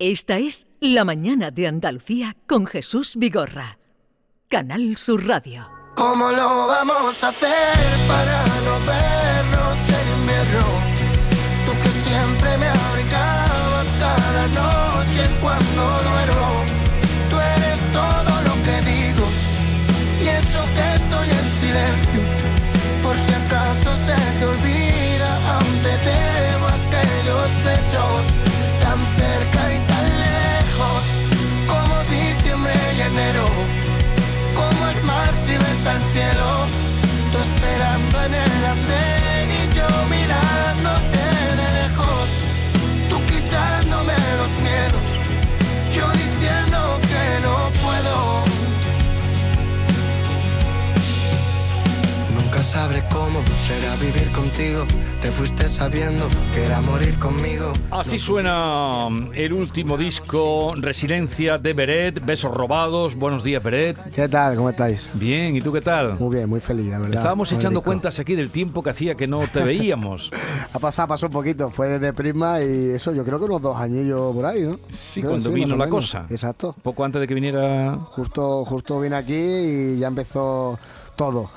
Esta es La Mañana de Andalucía con Jesús Vigorra. Canal Sur Radio. ¿Cómo lo vamos a hacer para no vernos en invierno? Tú que siempre me abrigabas cada noche cuando será vivir contigo, te fuiste sabiendo que era morir conmigo. Así suena el último disco, Resiliencia de Beret, Besos Robados. Buenos días, Beret. ¿Qué tal? ¿Cómo estáis? Bien, ¿y tú qué tal? Muy bien, muy feliz, la verdad. Estábamos echando cuentas aquí del tiempo que hacía que no te veíamos. Ha pasado, pasó un poquito. Fue desde Prisma y eso, yo creo que unos dos añillos por ahí, ¿no? Sí, Creo cuando vino la cosa. Exacto. Poco antes de que viniera... Justo, justo vine aquí y ya empezó todo.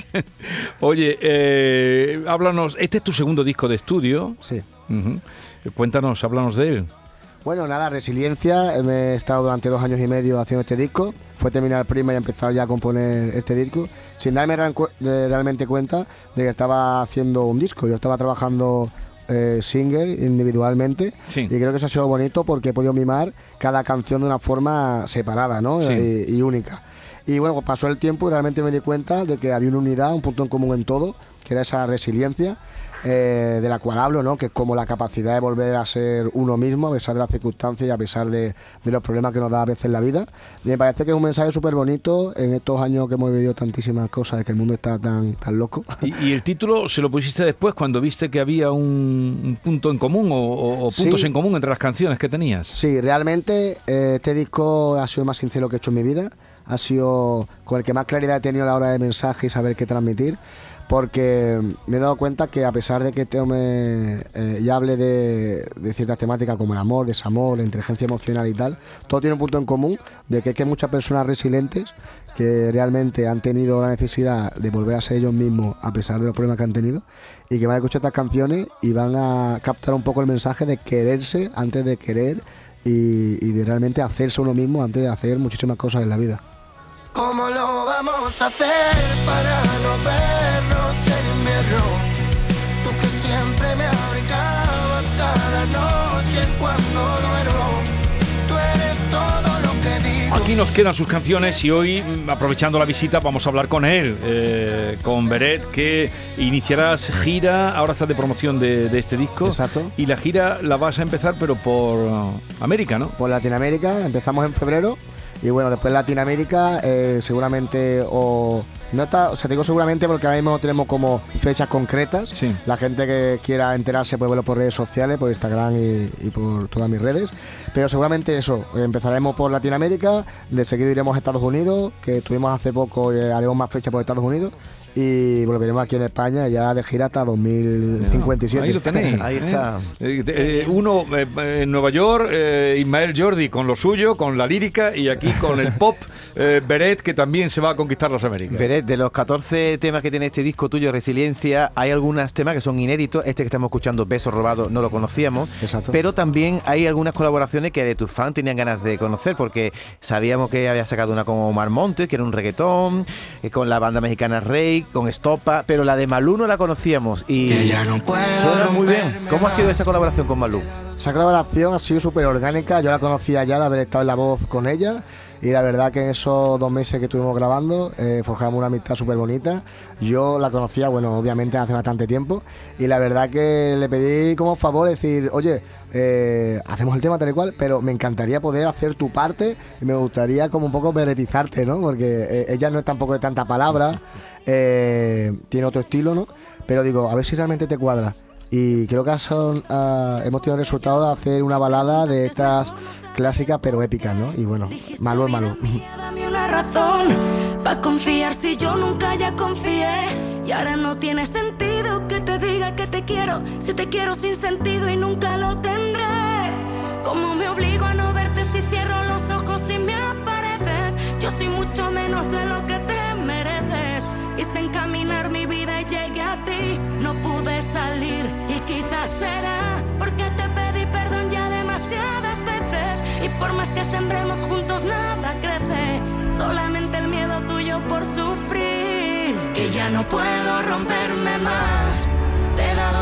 Oye, eh, háblanos, este es tu segundo disco de estudio. sí. Cuéntanos, háblanos de él. Bueno, nada, resiliencia. Me he estado durante dos años y medio haciendo este disco. Fue terminar Prisma y he empezado ya a componer este disco. Sin darme realmente cuenta de que estaba haciendo un disco. Yo estaba trabajando eh, single individualmente. Sí. Y creo que eso ha sido bonito porque he podido mimar cada canción de una forma separada ¿no? Sí. y, y única. Y bueno, pues pasó el tiempo y realmente me di cuenta de que había una unidad, un punto en común en todo, que era esa resiliencia eh, de la cual hablo, ¿no? que es como la capacidad de volver a ser uno mismo a pesar de las circunstancias y a pesar de, de los problemas que nos da a veces la vida. Y me parece que es un mensaje súper bonito en estos años que hemos vivido tantísimas cosas, que el mundo está tan, tan loco. Y, y el título se lo pusiste después cuando viste que había un, un punto en común o, o- o Sí. puntos en común entre las canciones que tenías. Sí, realmente eh, este disco ha sido el más sincero que he hecho en mi vida. Ha sido con el que más claridad he tenido a la hora de mensaje y saber qué transmitir. Porque me he dado cuenta que a pesar de que tome eh, y hable de, ciertas temáticas como el amor, desamor, la inteligencia emocional y tal, todo tiene un punto en común de que hay muchas personas resilientes que realmente han tenido la necesidad de volver a ser ellos mismos a pesar de los problemas que han tenido y que van a escuchar estas canciones y van a captar un poco el mensaje de quererse antes de querer y, de realmente hacerse uno mismo antes de hacer muchísimas cosas en la vida. ¿Cómo lo vamos a hacer para no en invierno? Tú que siempre me abrigabas cada noche cuando duermo. Tú eres todo lo que digo. Aquí nos quedan sus canciones y hoy, aprovechando la visita, vamos a hablar con él, eh, con Beret, que iniciarás gira, ahora estás de promoción de, de este disco. Exacto. Y la gira la vas a empezar, pero por América, ¿no? Por Latinoamérica empezamos en febrero y bueno, después Latinoamérica eh, seguramente o no está, o sea, digo seguramente porque ahora mismo no tenemos como fechas concretas. Sí. La gente que quiera enterarse puede verlo por redes sociales, por Instagram y, y por todas mis redes. Pero seguramente eso, empezaremos por Latinoamérica, de seguido iremos a Estados Unidos, que estuvimos hace poco y haremos más fechas por Estados Unidos. Y volveremos aquí en España ya de gira hasta 2057. Ahí lo tenéis. Ahí está. Eh, eh, uno eh, en Nueva York, eh, Ismael Jordi con lo suyo, con la lírica, y aquí con el pop, eh, Beret, que también se va a conquistar las Américas. Beret, de los 14 temas que tiene este disco tuyo, Resiliencia, hay algunos temas que son inéditos. Este que estamos escuchando, Besos Robados, no lo conocíamos. Exacto. Pero también hay algunas colaboraciones que de tus fans tenían ganas de conocer, porque sabíamos que había sacado una con Omar Montes, que era un reggaetón, eh, con la banda mexicana Rey, con Estopa, pero la de Malú no la conocíamos. Y ya no suena muy bien. ¿Cómo ha sido esa colaboración con Malú? Esa colaboración ha sido súper orgánica, yo la conocía ya de haber estado en la voz con ella y la verdad que en esos dos meses que estuvimos grabando eh, forjamos una amistad súper bonita. Yo la conocía, bueno, obviamente hace bastante tiempo y la verdad que le pedí como favor decir, oye, eh, hacemos el tema tal y cual, pero me encantaría poder hacer tu parte y me gustaría como un poco veretizarte, ¿no? Porque eh, ella no es tampoco de tanta palabra, eh, tiene otro estilo, ¿no? Pero digo, a ver si realmente te cuadra. Y creo que son, ah, hemos tenido el resultado de hacer una balada de estas clásicas pero épicas, ¿no? Y bueno, malo es malo. Dame una razón para confiar si yo nunca ya confié. Y ahora no tiene sentido Si te quiero sin sentido y nunca lo tendré. ¿Cómo me obligo a no verte si cierro los ojos y me apareces? Yo soy mucho menos de lo que te mereces. Quise encaminar mi vida y llegué a ti. No pude salir y quizás será porque te pedí perdón ya demasiadas veces. Y por más que sembremos juntos, nada crece. Solamente el miedo tuyo por sufrir. Que ya no puedo romperme más.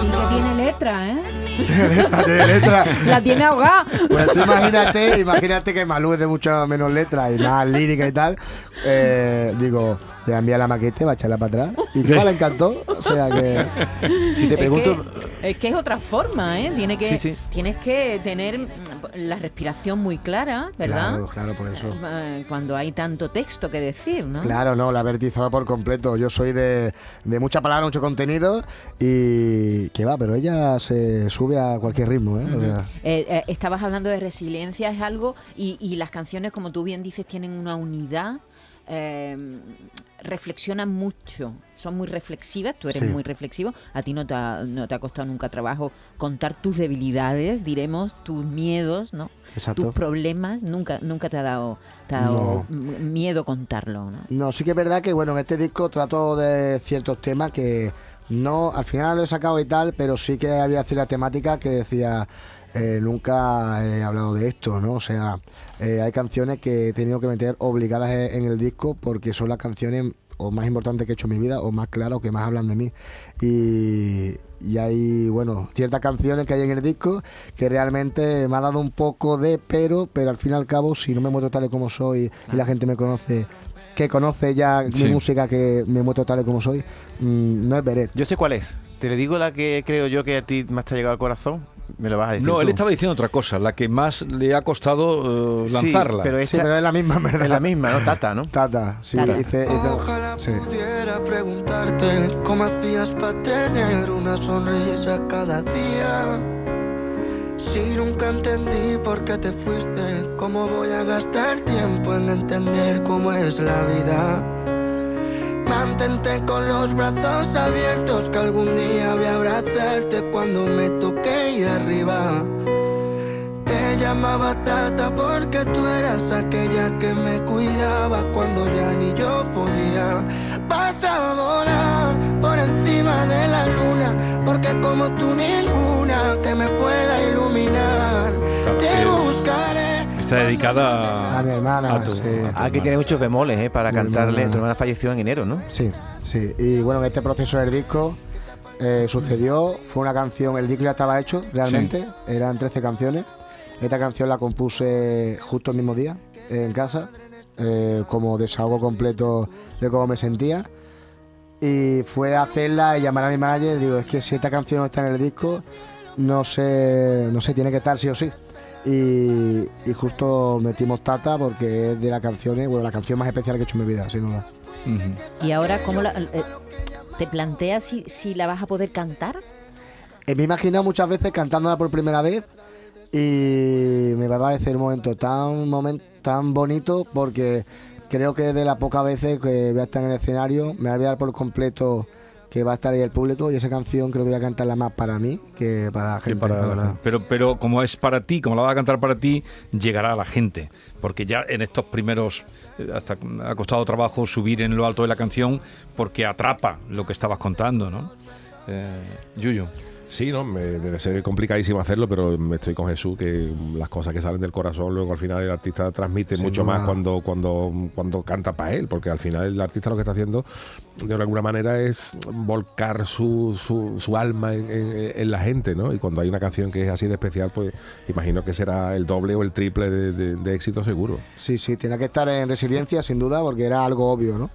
Sí que tiene letra, ¿eh? Tiene letra. La tiene ahogada. Pues tú imagínate, imagínate que Malú es de mucho menos letras y más lírica y tal. Eh, digo, le envía la maquete, va a echarla para atrás. Y que Sí. le encantó. O sea que. Si te Es pregunto, que, es que es otra forma, ¿eh? Tiene que, Sí, sí. Tienes que tener mm, la respiración muy clara, ¿verdad? Claro, claro, por eso. Eh, Cuando hay tanto texto que decir, ¿no? Claro, no, la he vertizado por completo. Yo soy de, de mucha palabra, mucho contenido y que va, pero ella se sube a cualquier ritmo, ¿eh? O sea, Eh, eh, estabas hablando de resiliencia, es algo, y, y las canciones, como tú bien dices, tienen una unidad, eh, reflexionan mucho, son muy reflexivas, tú eres Sí. muy reflexivo, a ti no te, ha, no te ha costado nunca trabajo contar tus debilidades, diremos, tus miedos, ¿no? Exacto. Tus problemas, nunca, nunca te ha dado, te ha dado miedo contarlo, ¿no? No, sí que es verdad que bueno, en este disco trato de ciertos temas que no, al final lo he sacado y tal, pero sí que había cierta temática que decía eh, nunca he hablado de esto, ¿no? O sea, eh, hay canciones que he tenido que meter obligadas en, el disco porque son las canciones o más importantes que he hecho en mi vida o más claras o que más hablan de mí. Y, y hay, bueno, ciertas canciones que hay en el disco que realmente me ha dado un poco de pero, pero al fin y al cabo, si no me muestro tal y como soy y la gente me conoce, que conoce ya Sí. mi música, que me muestro tal y como soy, mm, no es Beret. yo sé cuál es. Te le digo la que creo yo que a ti más te ha llegado al corazón. Me lo vas a decir. No, tú. él estaba diciendo otra cosa, la que más le ha costado Sí, lanzarla. pero Sí, esta pero es la misma, ¿verdad? es la misma, ¿no? Tata, ¿no? Tata, sí, Tata. Ojalá sí. pudiera preguntarte cómo hacías para tener una sonrisa cada día. Si nunca entendí por qué te fuiste, cómo voy a gastar tiempo en entender cómo es la vida. Mantente con los brazos abiertos, que algún día voy a abrazarte cuando me toque ir arriba. Te llamaba Tata porque tú eras aquella que me cuidaba cuando ya ni yo podía. Vas a volar por encima de la luna, porque como tú ninguna que me pueda iluminar. Te buscaré. Está dedicada A mi hermana, a tu- sí. a tu Hay que hermana. tiene muchos bemoles, ¿eh? Para Mi cantarle. hermana. Tu hermana falleció en enero, ¿no? Sí, sí. Y bueno, en este proceso del disco eh, sucedió, fue una canción, el disco ya estaba hecho realmente, eran 13 canciones. Esta canción la compuse justo el mismo día, en casa, eh, como desahogo completo de cómo me sentía. Y fue a hacerla y llamar a mi manager, digo, es que si esta canción no está en el disco, no sé, no sé, tiene que estar sí o sí. Y, y justo metimos Tata porque es de las canciones, bueno, la canción más especial que he hecho en mi vida, sin duda. Y ahora, ¿cómo la, eh, te planteas si, si la vas a poder cantar? Eh, me he imaginado muchas veces cantándola por primera vez y me va a parecer un momento tan, momen- tan bonito porque creo que de las pocas veces que voy a estar en el escenario me va a olvidar por completo que va a estar ahí el público y esa canción creo que voy a cantarla más para mí que para la gente, para- la verdad. pero, pero como es para ti, como la vas a cantar para ti, llegará a la gente. Porque ya en estos primeros, eh, hasta ha costado trabajo subir en lo alto de la canción porque atrapa lo que estabas contando, ¿no? Eh, Yuyu. Sí, no, me, debe ser complicadísimo hacerlo, pero me estoy con Jesús que las cosas que salen del corazón luego al final el artista transmite Sin mucho duda. más cuando cuando cuando canta para él, porque al final el artista lo que está haciendo de alguna manera es volcar su, su, su alma en, en- en la gente, ¿no? Y cuando hay una canción que es así de especial, pues imagino que será el doble o el triple de, de- de éxito seguro. Sí, sí, tiene que estar en resiliencia sin duda porque era algo obvio, ¿no?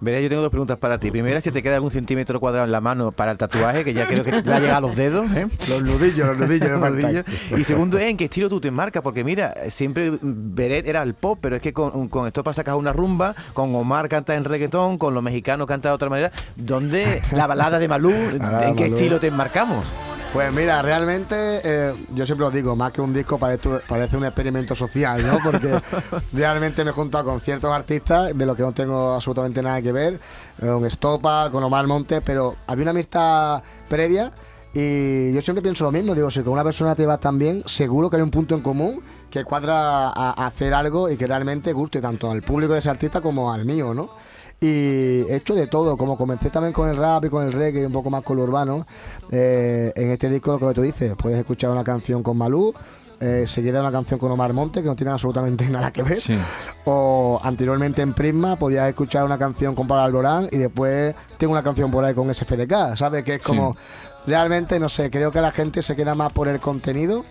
Verá, yo tengo dos preguntas para ti. Primera, si te queda algún centímetro cuadrado en la mano para el tatuaje, que ya creo que le ha llegado a los dedos, ¿eh? Los nudillos, los nudillos, Los nudillos. Y segundo, ¿en qué estilo tú te marcas? Porque mira, siempre Beret era el pop, pero es que con, con esto sacas una rumba, con Omar canta en reggaetón, con los mexicanos canta de otra manera. ¿Dónde la balada de Malú? balada ¿En qué Malú. estilo te enmarcamos? Pues mira, realmente eh, yo siempre lo digo, más que un disco parece, parece un experimento social, ¿no? Porque realmente me he juntado con ciertos artistas de los que no tengo absolutamente nada que ver, con Estopa, con Omar Montes, pero había una amistad previa Y yo siempre pienso lo mismo, digo, si con una persona te va tan bien, seguro que hay un punto en común que cuadra a, a hacer algo y que realmente guste tanto al público de ese artista como al mío, ¿no? Y he hecho de todo, como comencé también con el rap y con el reggae, un poco más con lo urbano. eh, en este disco, lo que tú dices, puedes escuchar una canción con Malú, eh, seguida una canción con Omar Monte, que no tiene absolutamente nada que ver. Sí. O anteriormente en Prisma podías escuchar una canción con Pablo Alborán y después tengo una canción por ahí con SFDK, ¿sabes? Que es como. Realmente, no sé, creo que la gente se queda más por el contenido.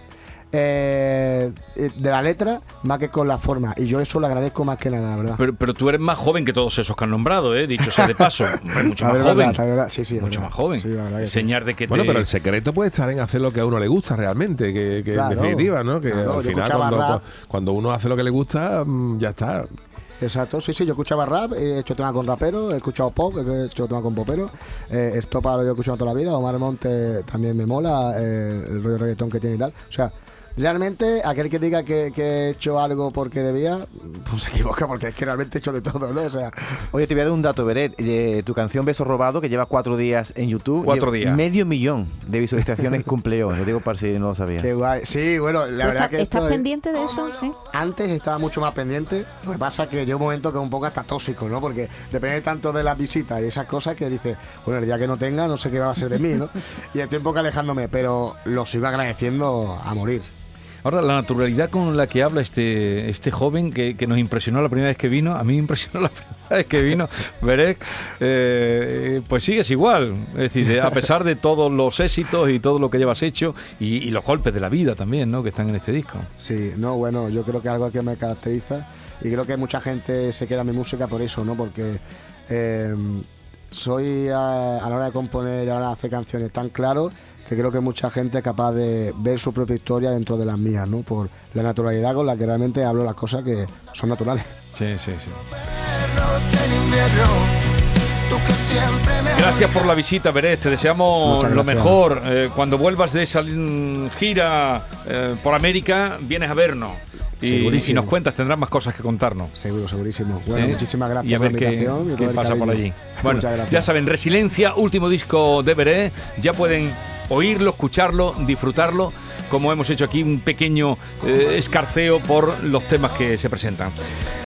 Eh, de la letra más que con la forma y yo eso lo agradezco más que nada la verdad Pero, pero tú eres más joven que todos esos que han nombrado, ¿eh? dicho sea de paso. Mucho más verdad, joven. verdad, sí, sí, la mucho verdad. más joven. Sí, la verdad que sí. Enseñar de que Bueno, te- pero el secreto puede estar en hacer lo que a uno le gusta realmente, que, que Claro. en definitiva, ¿no? Que Claro, al final cuando, cuando uno hace lo que le gusta, mm, ya está. Exacto, sí, sí, yo escuchaba rap, he hecho tema con rapero, he escuchado pop, he hecho tema con popero, eh, Estopa lo he escuchado toda la vida, Omar Monte también me mola, eh, el rollo reggaetón que tiene y tal. O sea, realmente aquel que diga que, que he hecho algo porque debía, pues se equivoca, porque es que realmente he hecho de todo, ¿no? O sea, Oye, te voy a dar un dato, Beret. Eh, tu canción Beso Robado, que lleva cuatro días en YouTube. Cuatro días. Medio millón de visualizaciones cumple hoy. Lo digo para si no lo sabía. qué guay. Sí, bueno, la ¿Tú verdad que estás esto es- pendiente de eso? Antes estaba mucho más pendiente, lo que pasa es que llega un momento que es un poco hasta tóxico, ¿no? Porque depende tanto de las visitas y esas cosas que dices, bueno, el día que no tenga, no sé qué va a ser de mí, ¿no? Y estoy un poco alejándome, pero lo sigo agradeciendo a morir. Ahora, la naturalidad con la que habla este, este joven que, que nos impresionó la primera vez que vino, a mí me impresionó la primera vez que vino, Berek, eh, pues sigues igual. Es decir, de- a pesar de todos los éxitos y todo lo que llevas hecho y, los golpes de la vida también, ¿no? Que están en este disco. Sí, no, bueno, yo creo que algo que me caracteriza y creo que mucha gente se queda en mi música por eso, ¿no? Porque eh, soy a, la hora de componer y a la hora de hacer canciones tan claro que creo que mucha gente es capaz de ver su propia historia dentro de las mías, ¿no? Por la naturalidad con la que realmente hablo las cosas que son naturales. Sí, sí, sí. Gracias por la visita, Beret. Te deseamos lo mejor. Eh, cuando vuelvas de esa gira eh, por América, vienes a vernos. Y, Segurísimo. y nos cuentas, tendrás más cosas que contarnos. Seguro, segurísimo. Bueno, ¿eh? muchísimas gracias y a ver por la qué, pasa por allí. Bueno, Muchas gracias. ya saben, Resiliencia, último disco de Veré, ya pueden oírlo, escucharlo, disfrutarlo, como hemos hecho aquí un pequeño eh, escarceo por los temas que se presentan.